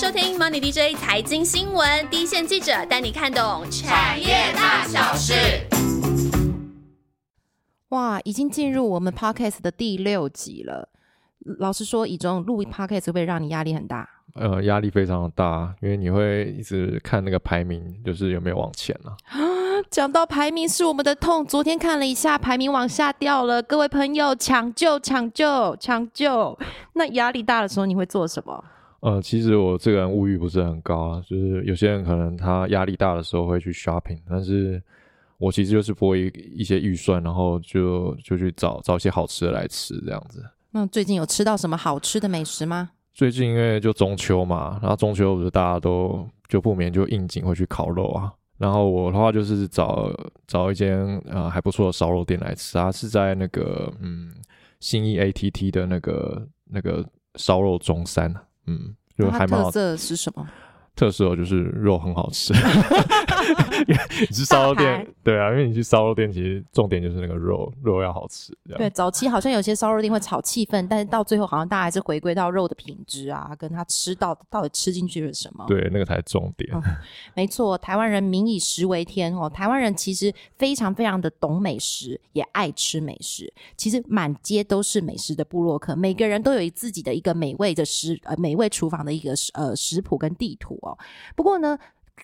收听 Money DJ 财经新闻，第一线记者带你看懂产业大小事。哇，已经进入我们 podcast 的第六集了。老实说，以中录 podcast 会不会让你压力很大？呃，压力非常的大，因为你会一直看那个排名，就是有没有往前啊。讲到排名是我们的痛，昨天看了一下，排名往下掉了。各位朋友，抢救、抢救、抢救！那压力大的时候，你会做什么？呃，其实我这个人物欲不是很高啊，就是有些人可能他压力大的时候会去 shopping，但是我其实就是拨一一些预算，然后就就去找找一些好吃的来吃这样子。那最近有吃到什么好吃的美食吗？最近因为就中秋嘛，然后中秋不是大家都就不免就应景会去烤肉啊。然后我的话就是找找一间呃还不错的烧肉店来吃啊，是在那个嗯新义 ATT 的那个那个烧肉中山。嗯，就还蛮特色是什么？特色就是肉很好吃。你去烧肉店，对啊，因为你去烧肉店，其实重点就是那个肉，肉要好吃。对，早期好像有些烧肉店会炒气氛，但是到最后好像大家还是回归到肉的品质啊，跟他吃到到底吃进去了什么。对，那个才是重点。没错，台湾人民以食为天哦，台湾人其实非常非常的懂美食，也爱吃美食。其实满街都是美食的部落客，每个人都有自己的一个美味的食呃美味厨房的一个呃食谱跟地图不过呢。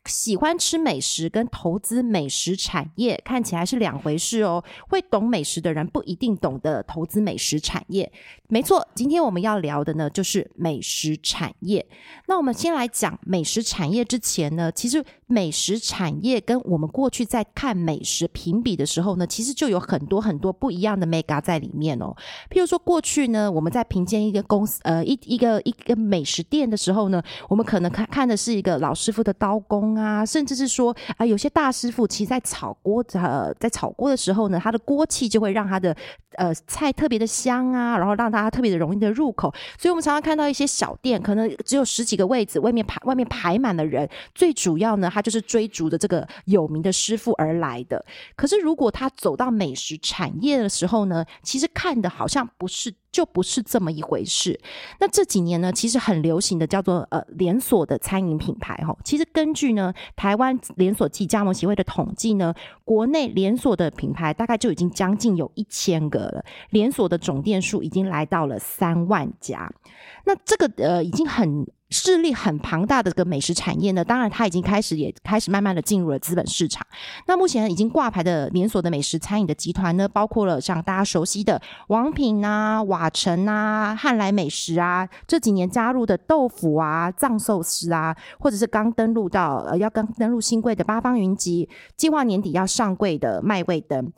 喜欢吃美食跟投资美食产业看起来是两回事哦。会懂美食的人不一定懂得投资美食产业。没错，今天我们要聊的呢就是美食产业。那我们先来讲美食产业之前呢，其实美食产业跟我们过去在看美食评比的时候呢，其实就有很多很多不一样的 mega 在里面哦。譬如说过去呢，我们在评鉴一个公司呃一一个一个美食店的时候呢，我们可能看看的是一个老师傅的刀工。啊，甚至是说啊，有些大师傅其实，在炒锅呃，在炒锅的时候呢，他的锅气就会让他的呃菜特别的香啊，然后让大家特别的容易的入口。所以，我们常常看到一些小店，可能只有十几个位子，外面排外面排满了人。最主要呢，他就是追逐的这个有名的师傅而来的。可是，如果他走到美食产业的时候呢，其实看的好像不是。就不是这么一回事。那这几年呢，其实很流行的叫做呃连锁的餐饮品牌哈。其实根据呢台湾连锁暨加盟协会的统计呢，国内连锁的品牌大概就已经将近有一千个了，连锁的总店数已经来到了三万家。那这个呃已经很。势力很庞大的这个美食产业呢，当然它已经开始也开始慢慢的进入了资本市场。那目前已经挂牌的连锁的美食餐饮的集团呢，包括了像大家熟悉的王品啊、瓦城啊、汉来美食啊，这几年加入的豆腐啊、藏寿司啊，或者是刚登陆到呃要刚登陆新贵的八方云集，计划年底要上柜的麦味登。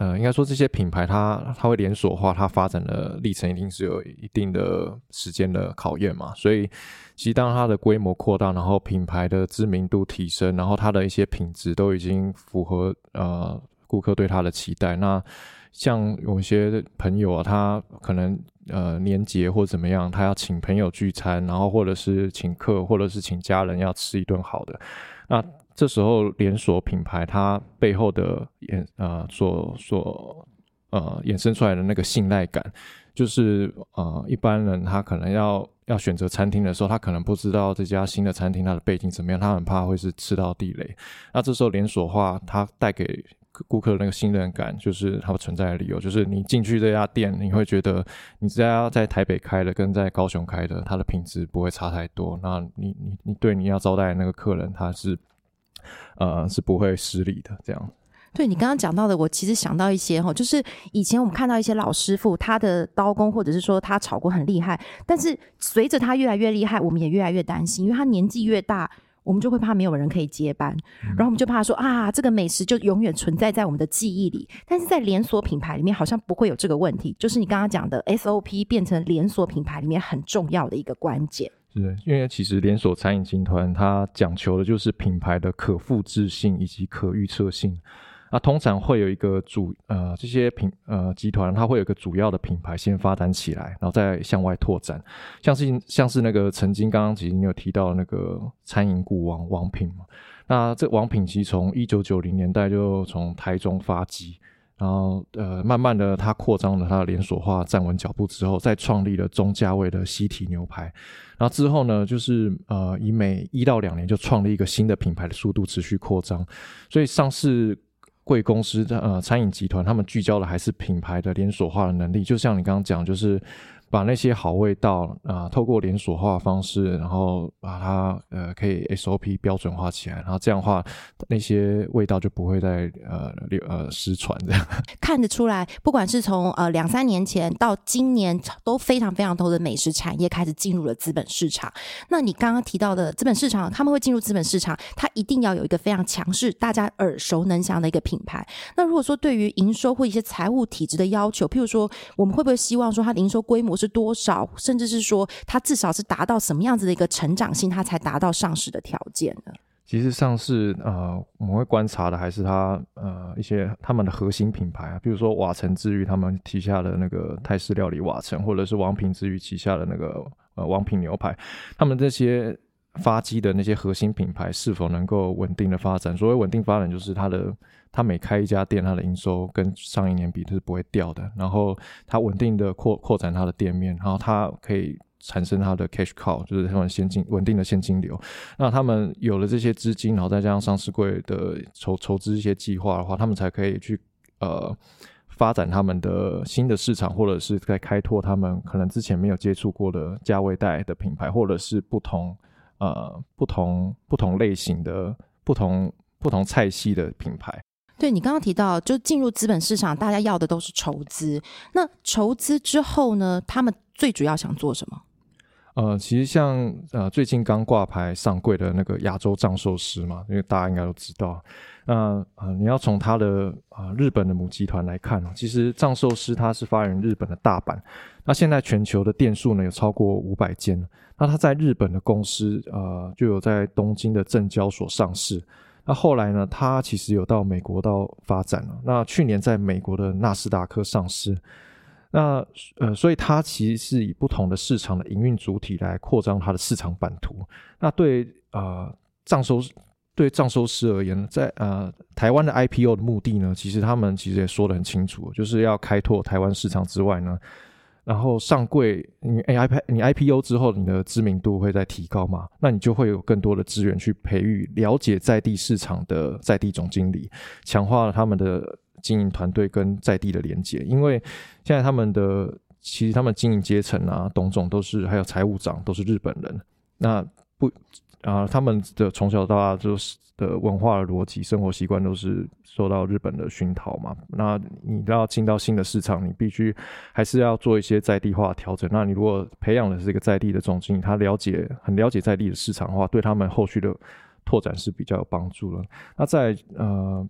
呃，应该说这些品牌它它会连锁化，它发展的历程一定是有一定的时间的考验嘛。所以，其实当它的规模扩大，然后品牌的知名度提升，然后它的一些品质都已经符合呃顾客对它的期待。那像有些朋友啊，他可能呃年节或怎么样，他要请朋友聚餐，然后或者是请客，或者是请家人要吃一顿好的，那。这时候连锁品牌它背后的衍呃所所呃衍生出来的那个信赖感，就是呃一般人他可能要要选择餐厅的时候，他可能不知道这家新的餐厅它的背景怎么样，他很怕会是吃到地雷。那这时候连锁化它带给顾客的那个信任感，就是它存在的理由，就是你进去这家店，你会觉得你这家在台北开的跟在高雄开的，它的品质不会差太多。那你你你对你要招待的那个客人，他是。呃，是不会失礼的。这样，对你刚刚讲到的，我其实想到一些哈，就是以前我们看到一些老师傅，他的刀工或者是说他炒锅很厉害，但是随着他越来越厉害，我们也越来越担心，因为他年纪越大，我们就会怕没有人可以接班，然后我们就怕说啊，这个美食就永远存在在我们的记忆里。但是在连锁品牌里面，好像不会有这个问题，就是你刚刚讲的 SOP 变成连锁品牌里面很重要的一个关键。是，因为其实连锁餐饮集团它讲求的就是品牌的可复制性以及可预测性。啊，通常会有一个主呃，这些品呃集团它会有一个主要的品牌先发展起来，然后再向外拓展。像是像是那个曾经刚刚其实你有提到那个餐饮股王王品嘛，那这王品其实从一九九零年代就从台中发迹。然后呃，慢慢的它扩张了它的连锁化，站稳脚步之后，再创立了中价位的西提牛排。然后之后呢，就是呃，以每一到两年就创立一个新的品牌的速度持续扩张。所以上市贵公司的呃餐饮集团，他们聚焦的还是品牌的连锁化的能力。就像你刚刚讲，就是。把那些好味道啊，透过连锁化方式，然后把它呃可以 SOP 标准化起来，然后这样的话，那些味道就不会再呃流呃失传这样。看得出来，不管是从呃两三年前到今年，都非常非常多的美食产业开始进入了资本市场。那你刚刚提到的资本市场，他们会进入资本市场，它一定要有一个非常强势、大家耳熟能详的一个品牌。那如果说对于营收或一些财务体制的要求，譬如说，我们会不会希望说它的营收规模？是多少，甚至是说，它至少是达到什么样子的一个成长性，它才达到上市的条件呢？其实上市，呃，我们会观察的还是它，呃，一些他们的核心品牌啊，比如说瓦城之余他们旗下的那个泰式料理瓦城，或者是王品之余旗下的那个呃王品牛排，他们这些发机的那些核心品牌是否能够稳定的发展？所谓稳定发展，就是它的。他每开一家店，他的营收跟上一年比都是不会掉的。然后他稳定的扩扩展他的店面，然后他可以产生他的 cash cow，就是他们现金稳定的现金流。那他们有了这些资金，然后再加上上市柜的筹筹资一些计划的话，他们才可以去呃发展他们的新的市场，或者是在开拓他们可能之前没有接触过的价位带的品牌，或者是不同呃不同不同类型的不同不同菜系的品牌。对你刚刚提到，就进入资本市场，大家要的都是筹资。那筹资之后呢？他们最主要想做什么？呃，其实像呃最近刚挂牌上柜的那个亚洲藏寿司嘛，因为大家应该都知道。那呃，你要从它的啊日本的母集团来看其实藏寿司它是发源日本的大阪。那现在全球的店数呢有超过五百间。那它在日本的公司呃就有在东京的证交所上市。那后来呢？他其实有到美国到发展了。那去年在美国的纳斯达克上市。那呃，所以它其实是以不同的市场的营运主体来扩张它的市场版图。那对呃藏收对藏收师而言，在呃台湾的 IPO 的目的呢，其实他们其实也说得很清楚，就是要开拓台湾市场之外呢。然后上柜，你 I P 你 I P O 之后，你的知名度会再提高嘛？那你就会有更多的资源去培育了解在地市场的在地总经理，强化了他们的经营团队跟在地的连接。因为现在他们的其实他们经营阶层啊，董总都是还有财务长都是日本人，那不啊，他们的从小到大就是。的文化的逻辑、生活习惯都是受到日本的熏陶嘛？那你要进到新的市场，你必须还是要做一些在地化调整。那你如果培养的是一个在地的总经理，他了解很了解在地的市场的话，对他们后续的拓展是比较有帮助的。那在呃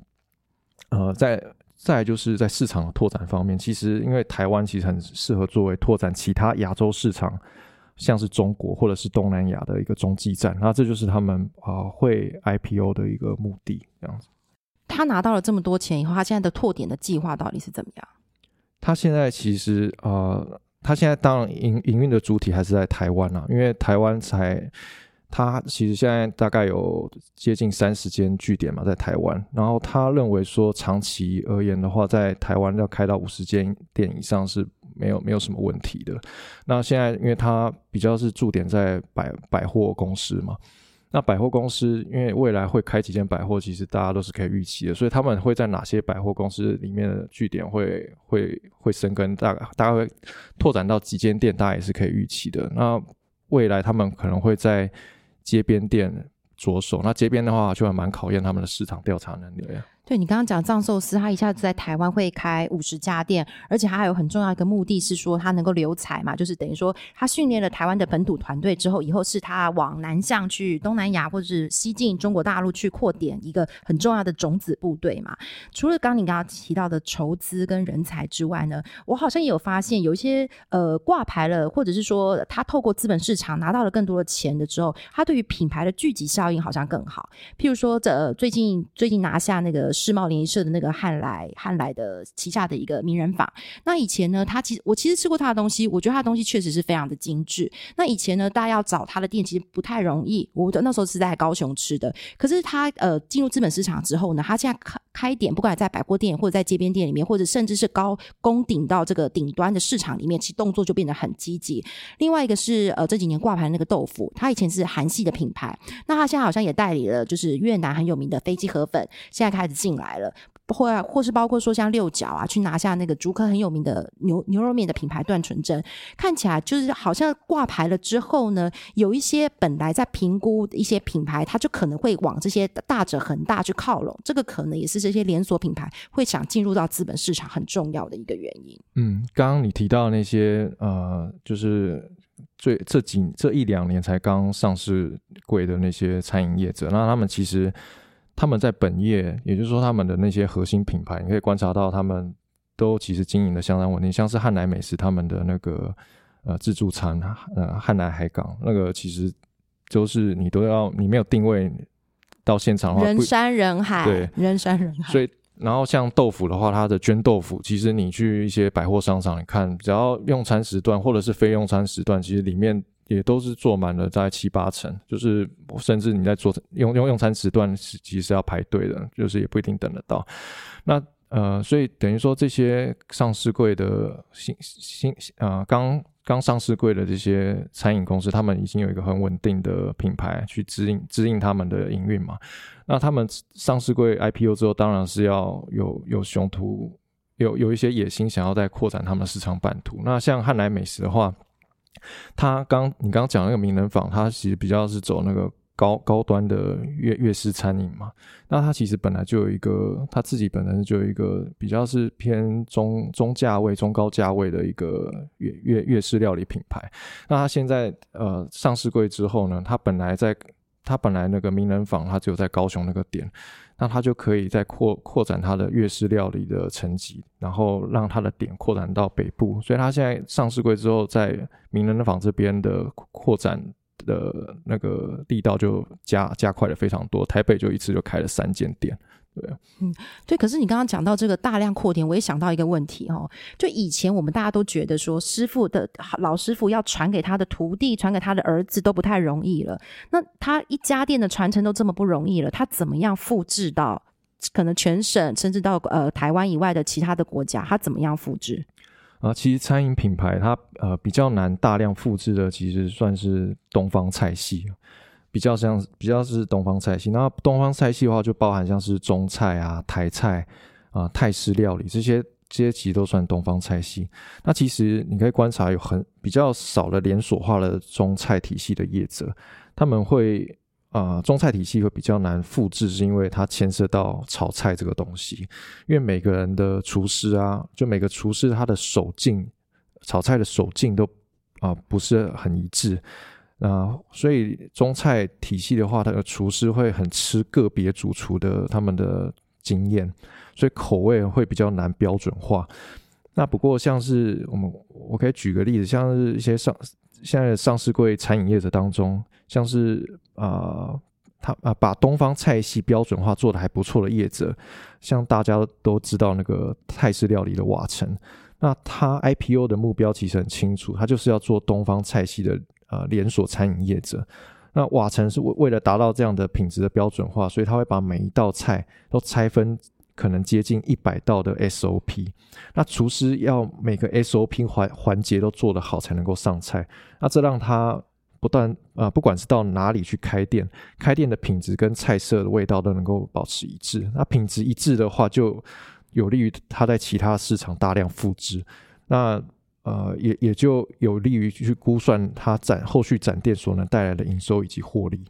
呃，在再就是在市场的拓展方面，其实因为台湾其实很适合作为拓展其他亚洲市场。像是中国或者是东南亚的一个中继站，那这就是他们啊会 IPO 的一个目的，这样子。他拿到了这么多钱以后，他现在的拓点的计划到底是怎么样？他现在其实呃，他现在当然营营运的主体还是在台湾啊，因为台湾才他其实现在大概有接近三十间据点嘛，在台湾。然后他认为说，长期而言的话，在台湾要开到五十间店以上是。没有没有什么问题的。那现在，因为他比较是驻点在百百货公司嘛，那百货公司因为未来会开几间百货，其实大家都是可以预期的。所以他们会在哪些百货公司里面的据点会会会生根，大概大概会拓展到几间店，大家也是可以预期的。那未来他们可能会在街边店着手，那街边的话就还蛮考验他们的市场调查能力的。对你刚刚讲藏寿司，他一下子在台湾会开五十家店，而且他还有很重要一个目的是说，他能够留才嘛，就是等于说他训练了台湾的本土团队之后，以后是他往南向去东南亚或者是西进中国大陆去扩点一个很重要的种子部队嘛。除了刚你刚刚提到的筹资跟人才之外呢，我好像也有发现有一些呃挂牌了，或者是说他透过资本市场拿到了更多的钱的之后，他对于品牌的聚集效应好像更好。譬如说，这最近最近拿下那个。世贸联谊社的那个汉来汉来的旗下的一个名人坊，那以前呢，他其实我其实吃过他的东西，我觉得他的东西确实是非常的精致。那以前呢，大家要找他的店其实不太容易，我的那时候是在高雄吃的。可是他呃进入资本市场之后呢，他现在开开点，不管在百货店或者在街边店里面，或者甚至是高攻顶到这个顶端的市场里面，其动作就变得很积极。另外一个是呃这几年挂牌那个豆腐，它以前是韩系的品牌，那它现在好像也代理了，就是越南很有名的飞机河粉，现在开始进来了。或或是包括说像六角啊，去拿下那个竹科很有名的牛牛肉面的品牌段纯真，看起来就是好像挂牌了之后呢，有一些本来在评估一些品牌，它就可能会往这些大者恒大去靠拢，这个可能也是这些连锁品牌会想进入到资本市场很重要的一个原因。嗯，刚刚你提到那些呃，就是最这几这一两年才刚上市贵的那些餐饮业者，那他们其实。他们在本业，也就是说，他们的那些核心品牌，你可以观察到，他们都其实经营的相当稳定。像是汉来美食，他们的那个呃自助餐，呃汉来海港那个，其实就是你都要你没有定位到现场的话，人山人海，对，人山人海。所以，然后像豆腐的话，它的捐豆腐，其实你去一些百货商场，你看，只要用餐时段或者是非用餐时段，其实里面。也都是坐满了，在七八成，就是甚至你在做用用用餐时段其实要排队的，就是也不一定等得到。那呃，所以等于说这些上市柜的新新呃刚刚上市柜的这些餐饮公司，他们已经有一个很稳定的品牌去指引指引他们的营运嘛。那他们上市柜 IPO 之后，当然是要有有雄图，有有一些野心，想要再扩展他们的市场版图。那像汉来美食的话。他刚你刚刚讲那个名人坊，他其实比较是走那个高高端的粤粤式餐饮嘛。那他其实本来就有一个，他自己本身就有一个比较是偏中中价位、中高价位的一个粤粤粤式料理品牌。那他现在呃上市柜之后呢，他本来在他本来那个名人坊，他只有在高雄那个点。那他就可以再扩扩展他的粤式料理的层级，然后让他的点扩展到北部。所以，他现在上市柜之后，在名人坊这边的扩展的那个力道就加加快了非常多。台北就一次就开了三间店。对，嗯，对。可是你刚刚讲到这个大量扩店，我也想到一个问题哦。就以前我们大家都觉得说，师傅的老师傅要传给他的徒弟，传给他的儿子都不太容易了。那他一家店的传承都这么不容易了，他怎么样复制到可能全省，甚至到呃台湾以外的其他的国家？他怎么样复制？啊，其实餐饮品牌它呃比较难大量复制的，其实算是东方菜系。比较像比较是东方菜系，那东方菜系的话就包含像是中菜啊、台菜啊、泰式料理这些，这些其实都算东方菜系。那其实你可以观察，有很比较少的连锁化的中菜体系的业者，他们会啊，中菜体系会比较难复制，是因为它牵涉到炒菜这个东西，因为每个人的厨师啊，就每个厨师他的手劲，炒菜的手劲都啊不是很一致。啊，所以中菜体系的话，它的厨师会很吃个别主厨的他们的经验，所以口味会比较难标准化。那不过像是我们，我可以举个例子，像是一些上现在的上市柜餐饮业者当中，像是啊，他啊把东方菜系标准化做的还不错的业者，像大家都知道那个泰式料理的瓦城，那他 IPO 的目标其实很清楚，他就是要做东方菜系的。呃，连锁餐饮业者，那瓦城是为为了达到这样的品质的标准化，所以他会把每一道菜都拆分，可能接近一百道的 SOP。那厨师要每个 SOP 环环节都做得好，才能够上菜。那这让他不断啊，不管是到哪里去开店，开店的品质跟菜色的味道都能够保持一致。那品质一致的话，就有利于他在其他市场大量复制。那呃，也也就有利于去估算它展后续展店所能带来的营收以及获利。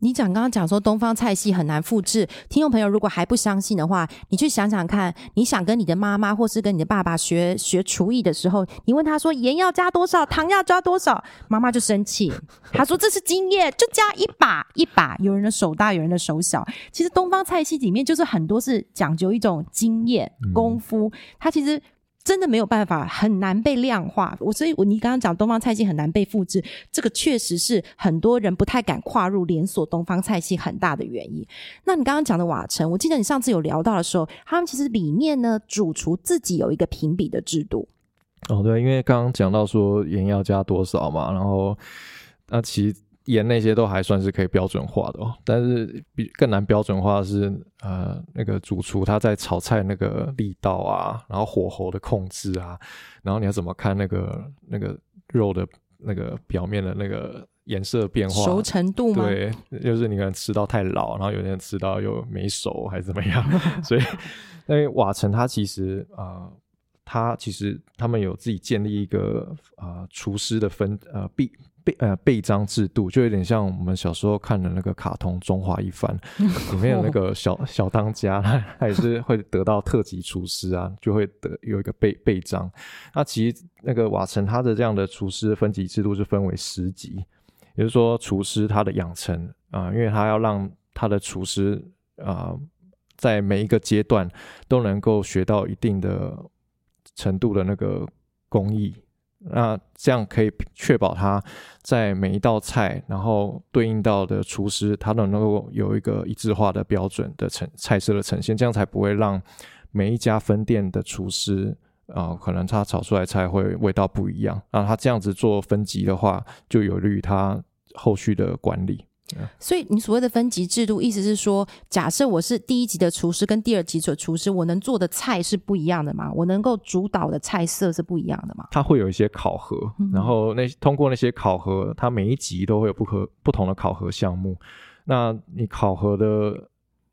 你讲刚刚讲说东方菜系很难复制，听众朋友如果还不相信的话，你去想想看，你想跟你的妈妈或是跟你的爸爸学学厨艺的时候，你问他说盐要加多少，糖要加多少，妈妈就生气，他说这是经验，就加一把一把，有人的手大，有人的手小。其实东方菜系里面就是很多是讲究一种经验功夫，它其实。真的没有办法，很难被量化。我所以，我你刚刚讲东方菜系很难被复制，这个确实是很多人不太敢跨入连锁东方菜系很大的原因。那你刚刚讲的瓦城，我记得你上次有聊到的时候，他们其实里面呢，主厨自己有一个评比的制度。哦，对，因为刚刚讲到说盐要加多少嘛，然后那其盐那些都还算是可以标准化的哦，但是比更难标准化的是呃那个主厨他在炒菜那个力道啊，然后火候的控制啊，然后你要怎么看那个那个肉的那个表面的那个颜色变化熟程度吗？对，就是你可能吃到太老，然后有人吃到又没熟还是怎么样，所以因为瓦城它其实啊。他其实他们有自己建立一个啊厨师的分呃备备呃备章制度，就有点像我们小时候看的那个卡通《中华一番 》里面有那个小小当家，他他也是会得到特级厨师啊，就会得有一个备备章。那其实那个瓦城他的这样的厨师分级制度是分为十级，也就是说厨师他的养成啊，因为他要让他的厨师啊在每一个阶段都能够学到一定的。程度的那个工艺，那这样可以确保他在每一道菜，然后对应到的厨师，他都能够有一个一致化的标准的呈菜色的呈现，这样才不会让每一家分店的厨师啊，可能他炒出来菜会味道不一样。那他这样子做分级的话，就有利于他后续的管理。所以你所谓的分级制度，意思是说，假设我是第一级的厨师跟第二级的厨师，我能做的菜是不一样的吗？我能够主导的菜色是不一样的吗？它会有一些考核，然后那通过那些考核，它每一级都会有不可不同的考核项目。那你考核的，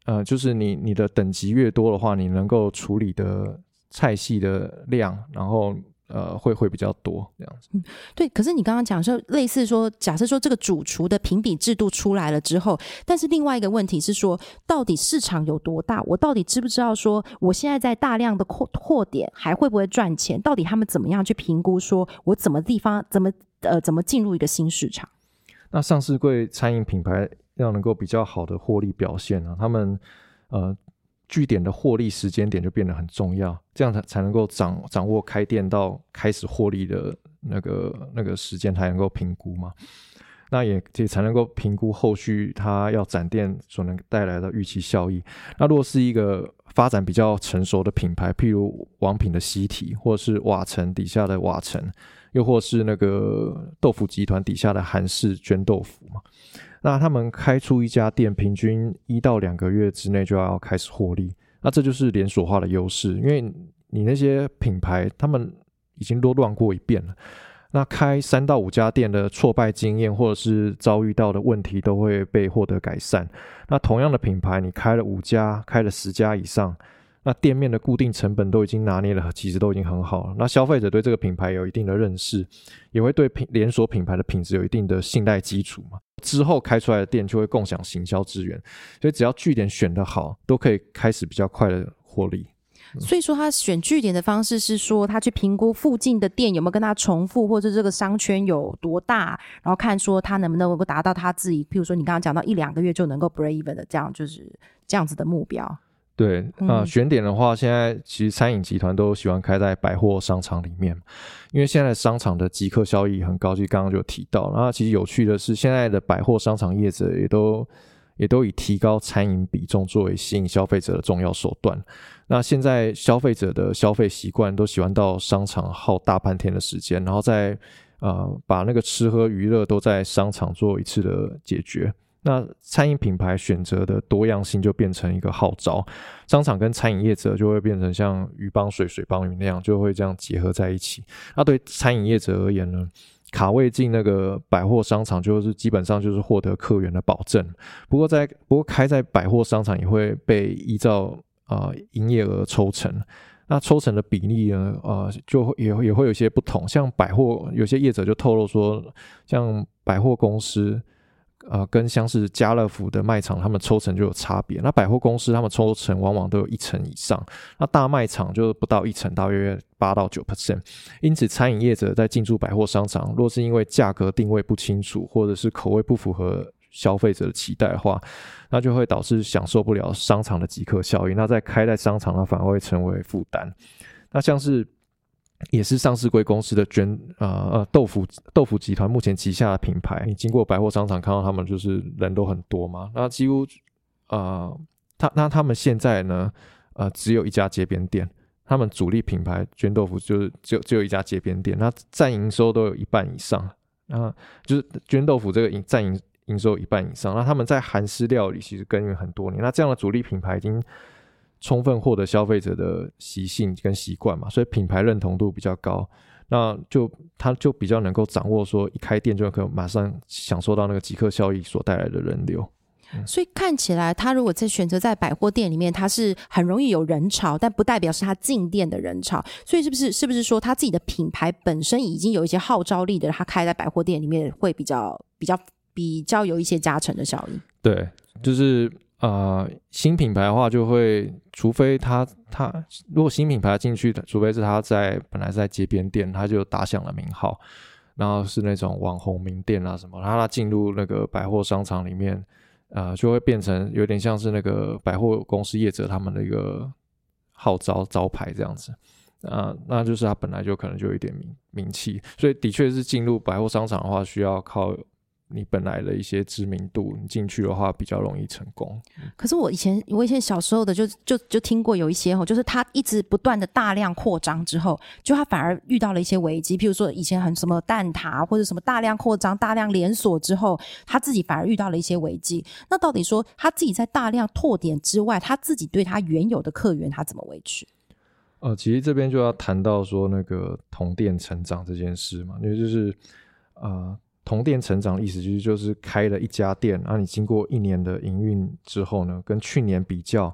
呃，就是你你的等级越多的话，你能够处理的菜系的量，然后。呃，会会比较多这样子。嗯，对。可是你刚刚讲说，类似说，假设说这个主厨的评比制度出来了之后，但是另外一个问题是说，到底市场有多大？我到底知不知道说，我现在在大量的扩扩点还会不会赚钱？到底他们怎么样去评估？说我怎么地方怎么呃怎么进入一个新市场？那上市柜餐饮品牌要能够比较好的获利表现呢？他们呃。据点的获利时间点就变得很重要，这样才才能够掌掌握开店到开始获利的那个那个时间才能够评估嘛。那也也才能够评估后续它要展店所能带来的预期效益。那如果是一个发展比较成熟的品牌，譬如王品的西体，或是瓦城底下的瓦城，又或是那个豆腐集团底下的韩式绢豆腐嘛。那他们开出一家店，平均一到两个月之内就要开始获利，那这就是连锁化的优势。因为你那些品牌，他们已经都乱过一遍了，那开三到五家店的挫败经验，或者是遭遇到的问题，都会被获得改善。那同样的品牌，你开了五家，开了十家以上。那店面的固定成本都已经拿捏了，其实都已经很好了。那消费者对这个品牌有一定的认识，也会对品连锁品牌的品质有一定的信赖基础嘛。之后开出来的店就会共享行销资源，所以只要据点选得好，都可以开始比较快的获利。所以说，他选据点的方式是说，他去评估附近的店有没有跟他重复，或者这个商圈有多大，然后看说他能不能够达到他自己，譬如说你刚刚讲到一两个月就能够 break even 的这样，就是这样子的目标。对啊，选点的话，现在其实餐饮集团都喜欢开在百货商场里面，因为现在商场的即刻效益很高，就刚刚就提到。然后其实有趣的是，现在的百货商场业者也都也都以提高餐饮比重作为吸引消费者的重要手段。那现在消费者的消费习惯都喜欢到商场耗大半天的时间，然后再呃把那个吃喝娱乐都在商场做一次的解决。那餐饮品牌选择的多样性就变成一个号召，商场跟餐饮业者就会变成像鱼帮水、水帮鱼那样，就会这样结合在一起。那对餐饮业者而言呢，卡位进那个百货商场，就是基本上就是获得客源的保证。不过在不过开在百货商场也会被依照啊营业额抽成，那抽成的比例呢，呃，就会也也会有些不同。像百货有些业者就透露说，像百货公司。呃，跟像是家乐福的卖场，他们抽成就有差别。那百货公司他们抽成往往都有一成以上，那大卖场就不到一成，大约八到九 percent。因此，餐饮业者在进驻百货商场，若是因为价格定位不清楚，或者是口味不符合消费者的期待的话，那就会导致享受不了商场的即刻效应。那在开在商场，它反而会成为负担。那像是。也是上市贵公司的捐呃呃豆腐豆腐集团目前旗下的品牌，你经过百货商场看到他们就是人都很多嘛，那几乎呃他那他们现在呢呃只有一家街边店，他们主力品牌捐豆腐就是只有只有一家街边店，那占营收都有一半以上，啊就是捐豆腐这个营占营营收一半以上。那他们在韩式料理其实耕耘很多年，那这样的主力品牌已经充分获得消费者的习性跟习惯嘛，所以品牌认同度比较高。那就他就比较能够掌握说，一开店就可以马上享受到那个即刻效益所带来的人流。所以看起来，他如果在选择在百货店里面，他是很容易有人潮，但不代表是他进店的人潮。所以是不是是不是说他自己的品牌本身已经有一些号召力的，他开在百货店里面会比较比较比较有一些加成的效应？对，就是呃，新品牌的话，就会除非他他如果新品牌进去的，除非是他在本来在街边店，他就打响了名号，然后是那种网红名店啊什么，然后他进入那个百货商场里面。呃，就会变成有点像是那个百货公司业者他们的一个号召招牌这样子，啊，那就是他本来就可能就有一点名名气，所以的确是进入百货商场的话，需要靠。你本来的一些知名度，你进去的话比较容易成功。可是我以前，我以前小时候的就就就听过有一些哦，就是他一直不断的大量扩张之后，就他反而遇到了一些危机。譬如说以前很什么蛋挞或者什么大量扩张、大量连锁之后，他自己反而遇到了一些危机。那到底说他自己在大量拓点之外，他自己对他原有的客源他怎么维持？呃，其实这边就要谈到说那个同店成长这件事嘛，因为就是啊。同店成长的意思就是就是开了一家店，然后你经过一年的营运之后呢，跟去年比较，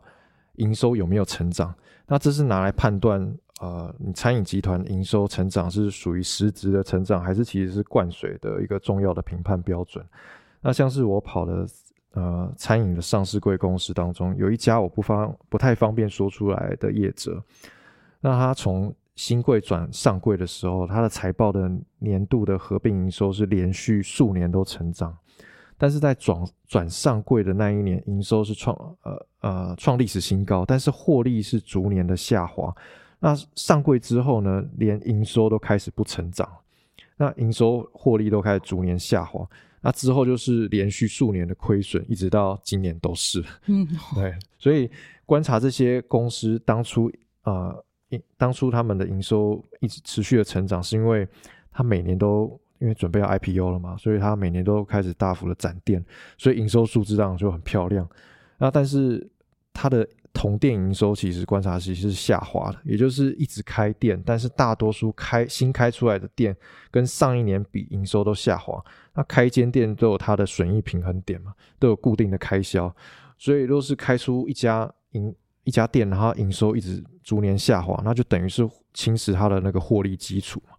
营收有没有成长？那这是拿来判断，呃，你餐饮集团营收成长是属于实质的成长，还是其实是灌水的一个重要的评判标准？那像是我跑的呃餐饮的上市贵公司当中，有一家我不方不太方便说出来的业者，那他从新贵转上柜的时候，它的财报的年度的合并营收是连续数年都成长，但是在转转上柜的那一年，营收是创呃呃创历史新高，但是获利是逐年的下滑。那上柜之后呢，连营收都开始不成长，那营收获利都开始逐年下滑。那之后就是连续数年的亏损，一直到今年都是。嗯，对，所以观察这些公司当初呃。当初他们的营收一直持续的成长，是因为他每年都因为准备要 IPO 了嘛，所以他每年都开始大幅的展店，所以营收数字当然就很漂亮。那但是它的同店营收其实观察其实是下滑的，也就是一直开店，但是大多数开新开出来的店跟上一年比营收都下滑。那开间店都有它的损益平衡点嘛，都有固定的开销，所以若是开出一家营。一家店，然后营收一直逐年下滑，那就等于是侵蚀它的那个获利基础嘛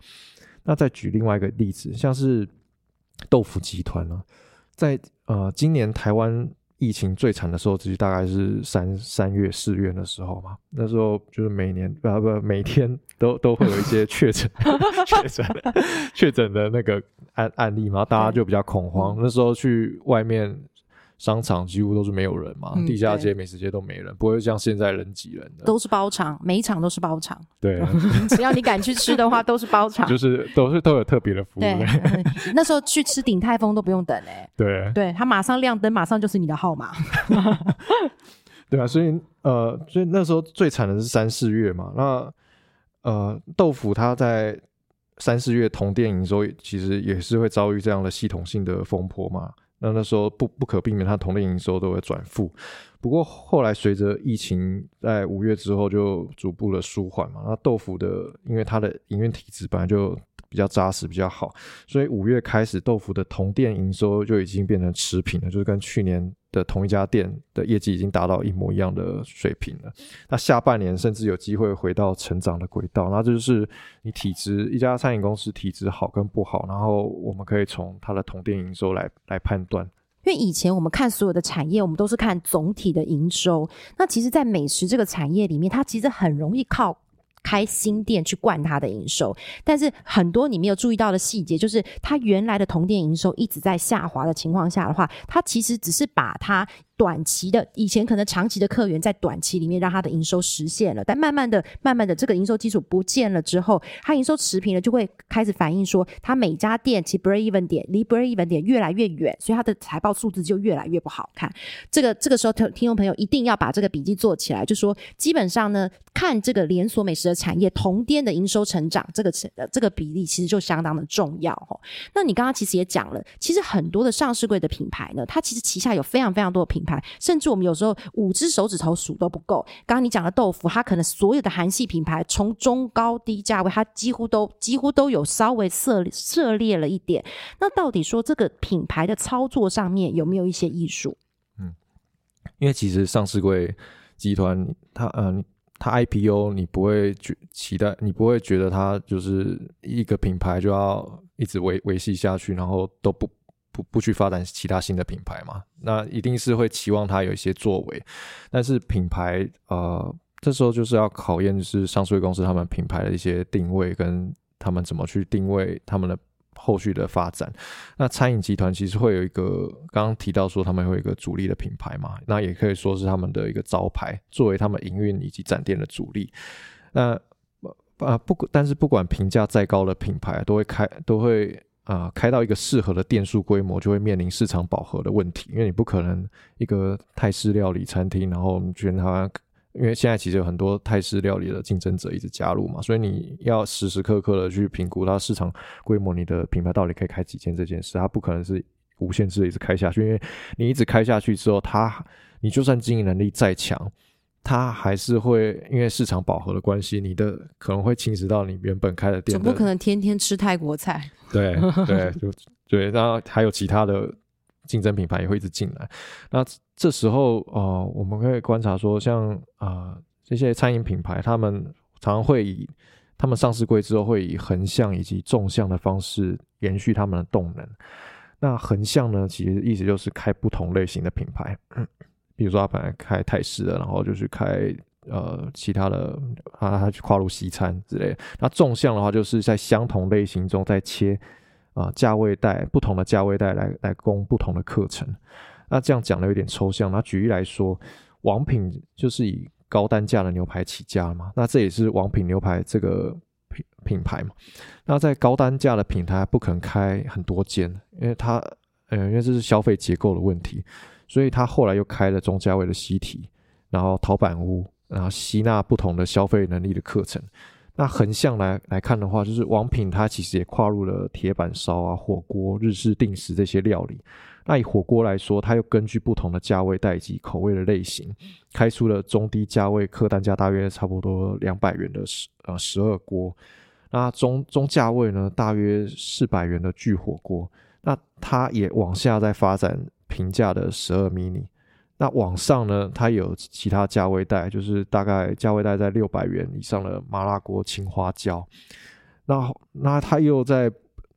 那再举另外一个例子，像是豆腐集团呢，在呃今年台湾疫情最惨的时候，其实大概是三三月四月的时候嘛。那时候就是每年啊不每天都 都会有一些确诊 确诊确诊的那个案案例嘛，大家就比较恐慌。那时候去外面。商场几乎都是没有人嘛，地下街、美食街都没人，不会像现在人挤人的。都是包场，每一场都是包场。对，只要你敢去吃的话，都是包场。就是都是都有特别的服务。对，那时候去吃鼎泰丰都不用等哎。对，对他马上亮灯，马上就是你的号码。对啊，所以呃，所以那时候最惨的是三四月嘛。那呃，豆腐它在三四月同店营收其实也是会遭遇这样的系统性的风波嘛。那那时候不不可避免，它同类营收都会转负。不过后来随着疫情在五月之后就逐步的舒缓嘛，那豆腐的因为它的营运体制本来就。比较扎实，比较好，所以五月开始，豆腐的同店营收就已经变成持平了，就是跟去年的同一家店的业绩已经达到一模一样的水平了。那下半年甚至有机会回到成长的轨道，那这就是你体质一家餐饮公司体质好跟不好，然后我们可以从它的同店营收来来判断。因为以前我们看所有的产业，我们都是看总体的营收，那其实，在美食这个产业里面，它其实很容易靠。开新店去灌它的营收，但是很多你没有注意到的细节，就是它原来的同店营收一直在下滑的情况下的话，它其实只是把它短期的，以前可能长期的客源在短期里面让它的营收实现了，但慢慢的、慢慢的这个营收基础不见了之后，它营收持平了，就会开始反映说，它每家店其 break even 点离 break even 点越来越远，所以它的财报数字就越来越不好看。这个这个时候，听听众朋友一定要把这个笔记做起来，就说基本上呢，看这个连锁美食的产业同店的营收成长，这个成这个比例其实就相当的重要哈。那你刚刚其实也讲了，其实很多的上市柜的品牌呢，它其实旗下有非常非常多的品牌，甚至我们有时候五只手指头数都不够。刚刚你讲的豆腐，它可能所有的韩系品牌，从中高低价位，它几乎都几乎都有稍微涉涉猎了一点。那到底说这个品牌的操作上面有没有一些艺术？嗯，因为其实上市柜集团，它嗯。它 IPO，你不会觉期待，你不会觉得它就是一个品牌就要一直维维系下去，然后都不不不去发展其他新的品牌嘛？那一定是会期望它有一些作为。但是品牌，呃，这时候就是要考验是上市公司他们品牌的一些定位跟他们怎么去定位他们的。后续的发展，那餐饮集团其实会有一个刚刚提到说他们会有一个主力的品牌嘛，那也可以说是他们的一个招牌，作为他们营运以及展店的主力。那啊不，但是不管评价再高的品牌，都会开都会啊开到一个适合的店数规模，就会面临市场饱和的问题，因为你不可能一个泰式料理餐厅，然后我们觉得它。因为现在其实有很多泰式料理的竞争者一直加入嘛，所以你要时时刻刻的去评估它市场规模，你的品牌到底可以开几间这件事，它不可能是无限制的一直开下去。因为你一直开下去之后，它你就算经营能力再强，它还是会因为市场饱和的关系，你的可能会侵蚀到你原本开的店。总不可能天天吃泰国菜。对对，就对，然后还有其他的。竞争品牌也会一直进来，那这时候呃，我们可以观察说，像啊这些餐饮品牌，他们常常会以他们上市柜之后，会以横向以及纵向的方式延续他们的动能。那横向呢，其实意思就是开不同类型的品牌，比如说他本来开泰式的，然后就去开呃其他的，啊他去跨入西餐之类。那纵向的话，就是在相同类型中再切。啊，价位带不同的价位带来来供不同的课程，那这样讲的有点抽象。那举例来说，王品就是以高单价的牛排起家嘛，那这也是王品牛排这个品品牌嘛。那在高单价的品牌不可能开很多间，因为它，呃，因为这是消费结构的问题，所以他后来又开了中价位的西提，然后陶板屋，然后吸纳不同的消费能力的课程。那横向来来看的话，就是王品它其实也跨入了铁板烧啊、火锅、日式定食这些料理。那以火锅来说，它又根据不同的价位带及口味的类型，开出了中低价位客单价大约差不多两百元的十呃十二锅。那中中价位呢，大约四百元的巨火锅。那它也往下在发展平价的十二 mini。那网上呢，它有其他价位带，就是大概价位带在六百元以上的麻辣锅青花椒。那那它又在，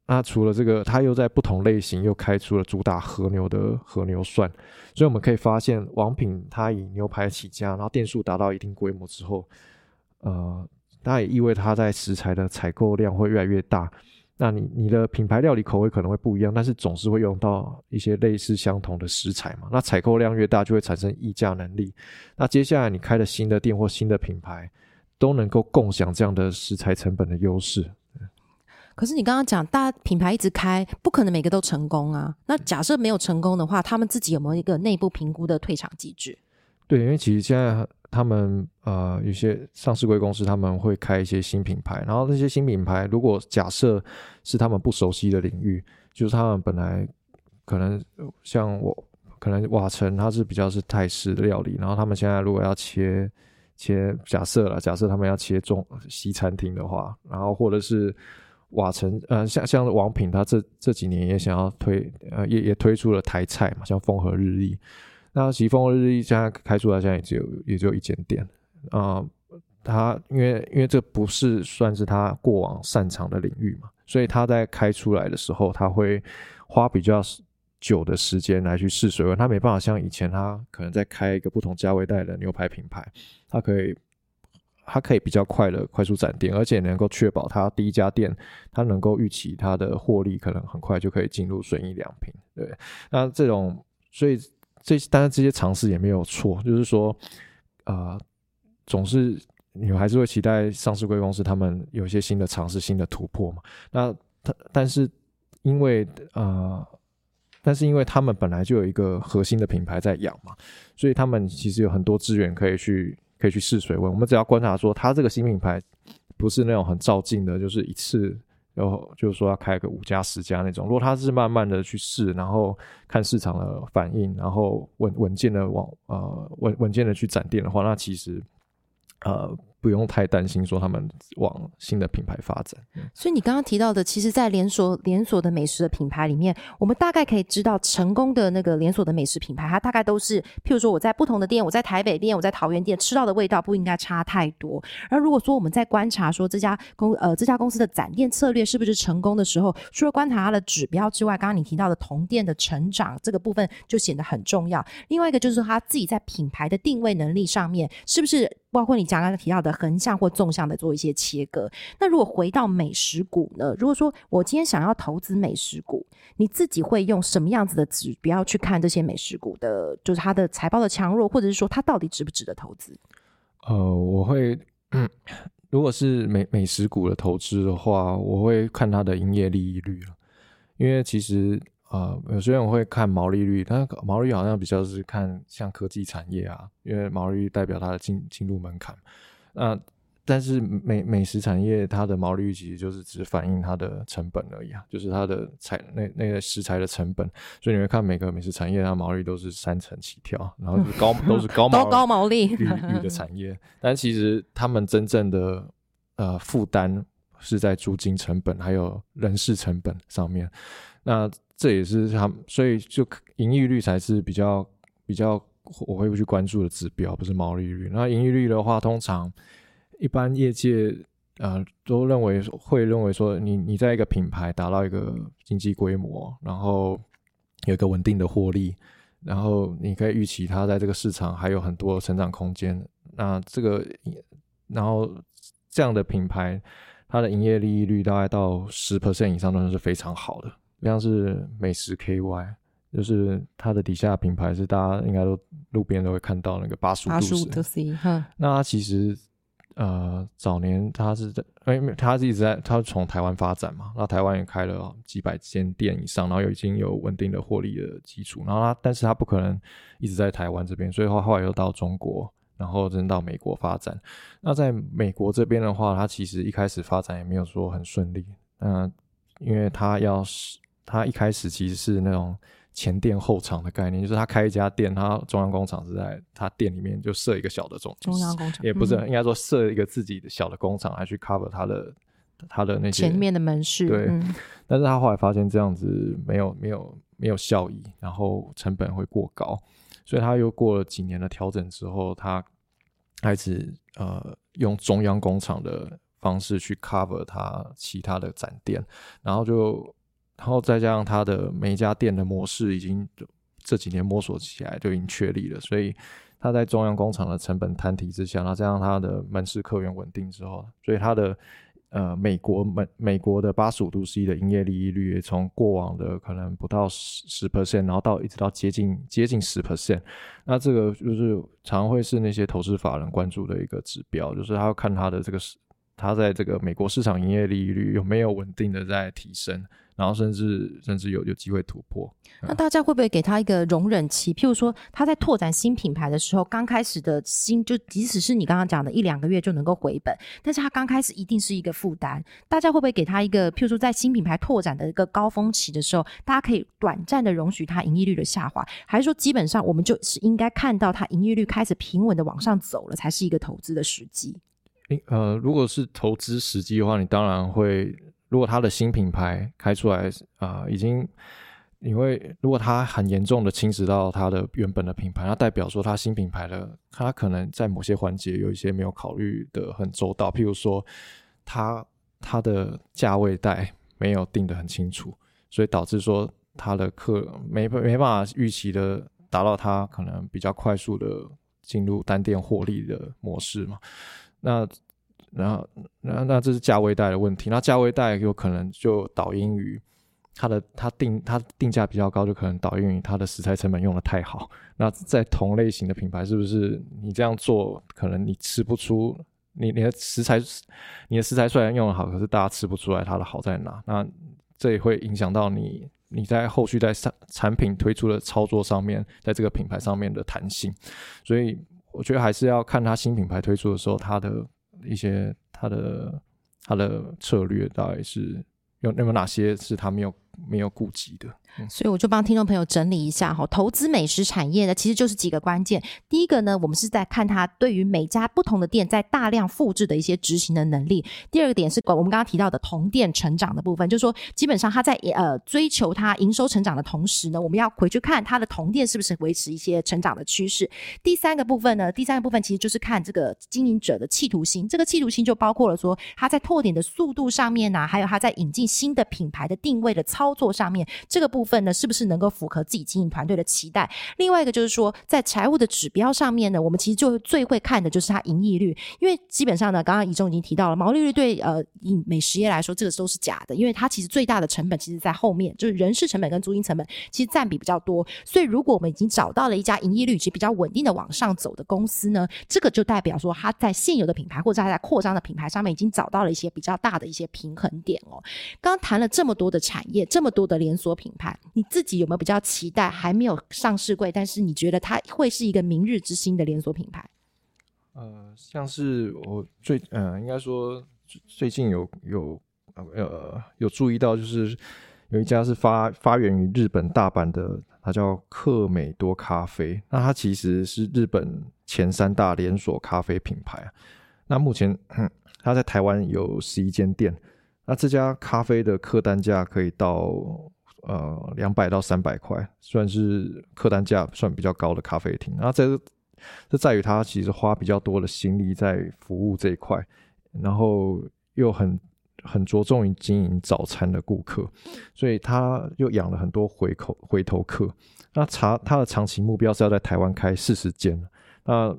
那除了这个，它又在不同类型又开出了主打和牛的和牛涮。所以我们可以发现，王品它以牛排起家，然后店数达到一定规模之后，呃，那也意味它在食材的采购量会越来越大。那你你的品牌料理口味可能会不一样，但是总是会用到一些类似相同的食材嘛。那采购量越大，就会产生溢价能力。那接下来你开的新的店或新的品牌，都能够共享这样的食材成本的优势。可是你刚刚讲，大品牌一直开，不可能每个都成功啊。那假设没有成功的话，他们自己有没有一个内部评估的退场机制？对，因为其实现在。他们呃，有些上市贵公司他们会开一些新品牌，然后那些新品牌如果假设是他们不熟悉的领域，就是他们本来可能像我，可能瓦城它是比较是泰式料理，然后他们现在如果要切切，假设了，假设他们要切中西餐厅的话，然后或者是瓦城呃，像像王品，他这这几年也想要推呃，也也推出了台菜嘛，像风和日丽。那奇峰日历现在开出来，现在也只有也只有一间店啊。他因为因为这不是算是他过往擅长的领域嘛，所以他在开出来的时候，他会花比较久的时间来去试水温。他没办法像以前，他可能在开一个不同价位带的牛排品牌，他可以他可以比较快的快速展店，而且能够确保他第一家店，他能够预期他的获利可能很快就可以进入损益两平。对，那这种所以。这但是这些尝试也没有错，就是说，呃，总是你还是会期待上市贵公司他们有一些新的尝试、新的突破嘛。那他但是因为呃，但是因为他们本来就有一个核心的品牌在养嘛，所以他们其实有很多资源可以去可以去试水温。我们只要观察说，他这个新品牌不是那种很照镜的，就是一次。然后就是说要开个五家十家那种，如果他是慢慢的去试，然后看市场的反应，然后稳稳健的往呃稳稳健的去展店的话，那其实呃。不用太担心，说他们往新的品牌发展。所以你刚刚提到的，其实，在连锁连锁的美食的品牌里面，我们大概可以知道，成功的那个连锁的美食品牌，它大概都是，譬如说，我在不同的店，我在台北店，我在桃园店吃到的味道不应该差太多。而如果说我们在观察说这家公呃这家公司的展店策略是不是成功的时候，除了观察它的指标之外，刚刚你提到的同店的成长这个部分就显得很重要。另外一个就是说，他自己在品牌的定位能力上面，是不是？包括你刚刚提到的横向或纵向的做一些切割。那如果回到美食股呢？如果说我今天想要投资美食股，你自己会用什么样子的指标去看这些美食股的，就是它的财报的强弱，或者是说它到底值不值得投资？呃，我会，如果是美美食股的投资的话，我会看它的营业利益率了，因为其实。啊，有些人会看毛利率，但毛利率好像比较是看像科技产业啊，因为毛利率代表它的进进入门槛。那但是美美食产业它的毛利率其实就是只反映它的成本而已啊，就是它的材那那个食材的成本。所以你会看每个美食产业它毛利率都是三成起跳，然后是高都是高毛 高毛利率的产业，但其实他们真正的呃负担是在租金成本还有人事成本上面。那这也是他，所以就盈利率才是比较比较我会去关注的指标，不是毛利率。那盈利率的话，通常一般业界呃都认为会认为说，你你在一个品牌达到一个经济规模，然后有一个稳定的获利，然后你可以预期它在这个市场还有很多成长空间。那这个然后这样的品牌，它的营业利益率大概到十 percent 以上都是非常好的。像是美食 KY，就是它的底下品牌是大家应该都路边都会看到那个八十五度 C 哈。那它其实呃早年它是在，因为它是一直在，它从台湾发展嘛，那台湾也开了几百间店以上，然后有已经有稳定的获利的基础，然后它但是它不可能一直在台湾这边，所以后后来又到中国，然后真到美国发展。那在美国这边的话，它其实一开始发展也没有说很顺利，嗯，因为它要是他一开始其实是那种前店后厂的概念，就是他开一家店，他中央工厂是在他店里面就设一个小的中中央工厂，也不是应该说设一个自己的小的工厂来去 cover 他的他的那些前面的门市。对，但是他后来发现这样子没有没有没有效益，然后成本会过高，所以他又过了几年的调整之后，他开始呃用中央工厂的方式去 cover 他其他的展店，然后就。然后再加上它的每一家店的模式已经这几年摸索起来就已经确立了，所以它在中央工厂的成本摊提之下，然后加上它的门市客源稳定之后，所以它的呃美国美美国的八十五度 C 的营业利益率从过往的可能不到十十 percent，然后到一直到接近接近十 percent，那这个就是常会是那些投资法人关注的一个指标，就是他要看它的这个它在这个美国市场营业利率有没有稳定的在提升。然后甚至甚至有有机会突破，那大家会不会给他一个容忍期？譬如说他在拓展新品牌的时候，刚开始的新就即使是你刚刚讲的一两个月就能够回本，但是他刚开始一定是一个负担。大家会不会给他一个譬如说在新品牌拓展的一个高峰期的时候，大家可以短暂的容许它盈利率的下滑，还是说基本上我们就是应该看到它盈利率开始平稳的往上走了，才是一个投资的时机？呃，如果是投资时机的话，你当然会。如果他的新品牌开出来啊，已经你会如果他很严重的侵蚀到他的原本的品牌，那代表说他新品牌的他可能在某些环节有一些没有考虑的很周到，譬如说他他的价位带没有定得很清楚，所以导致说他的客没没办法预期的达到他可能比较快速的进入单店获利的模式嘛，那。然后，那那这是价位带的问题。那价位带有可能就导因于它的它定它定价比较高，就可能导因于它的食材成本用的太好。那在同类型的品牌，是不是你这样做，可能你吃不出你你的食材，你的食材虽然用的好，可是大家吃不出来它的好在哪？那这也会影响到你你在后续在产产品推出的操作上面，在这个品牌上面的弹性。所以我觉得还是要看它新品牌推出的时候，它的一些它的它的策略到底是有有没有哪些是它没有没有顾及的。所以我就帮听众朋友整理一下哈，投资美食产业呢，其实就是几个关键。第一个呢，我们是在看它对于每家不同的店在大量复制的一些执行的能力。第二个点是我们刚刚提到的同店成长的部分，就是说基本上它在呃追求它营收成长的同时呢，我们要回去看它的同店是不是维持一些成长的趋势。第三个部分呢，第三个部分其实就是看这个经营者的企图心。这个企图心就包括了说它在拓点的速度上面呢，还有它在引进新的品牌的定位的操作上面，这个部。部分呢，是不是能够符合自己经营团队的期待？另外一个就是说，在财务的指标上面呢，我们其实就最会看的就是它盈利率，因为基本上呢，刚刚怡中已经提到了毛利率对呃以美食业来说，这个都是假的，因为它其实最大的成本其实在后面，就是人事成本跟租金成本其实占比比较多。所以如果我们已经找到了一家盈利率其实比较稳定的往上走的公司呢，这个就代表说它在现有的品牌或者它在扩张的品牌上面已经找到了一些比较大的一些平衡点哦。刚谈了这么多的产业，这么多的连锁品牌。你自己有没有比较期待还没有上市柜，但是你觉得它会是一个明日之星的连锁品牌？呃，像是我最呃，应该说最近有有呃有注意到，就是有一家是发发源于日本大阪的，它叫克美多咖啡。那它其实是日本前三大连锁咖啡品牌。那目前它在台湾有十一间店。那这家咖啡的客单价可以到。呃，两百到三百块，算是客单价算比较高的咖啡厅。那这这在于他其实花比较多的心力在服务这一块，然后又很很着重于经营早餐的顾客，所以他又养了很多回口回头客。那查他的长期目标是要在台湾开四十间，那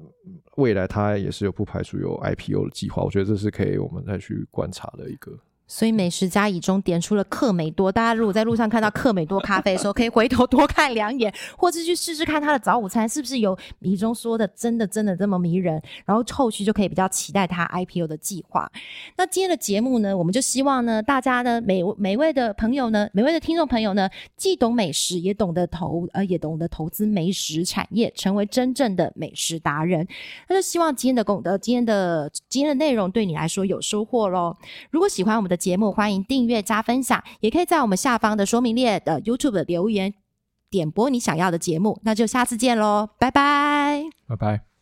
未来他也是有不排除有 IPO 的计划。我觉得这是可以我们再去观察的一个。所以美食家以中点出了克美多，大家如果在路上看到克美多咖啡的时候，可以回头多看两眼，或者去试试看他的早午餐是不是有以中说的真的真的这么迷人，然后后续就可以比较期待他 IPO 的计划。那今天的节目呢，我们就希望呢，大家呢每每位的朋友呢，每位的听众朋友呢，既懂美食，也懂得投呃，也懂得投资美食产业，成为真正的美食达人。那就希望今天的功德，今天的今天的内容对你来说有收获喽。如果喜欢我们节目欢迎订阅加分享，也可以在我们下方的说明列的 YouTube 留言点播你想要的节目，那就下次见喽，拜拜，拜拜。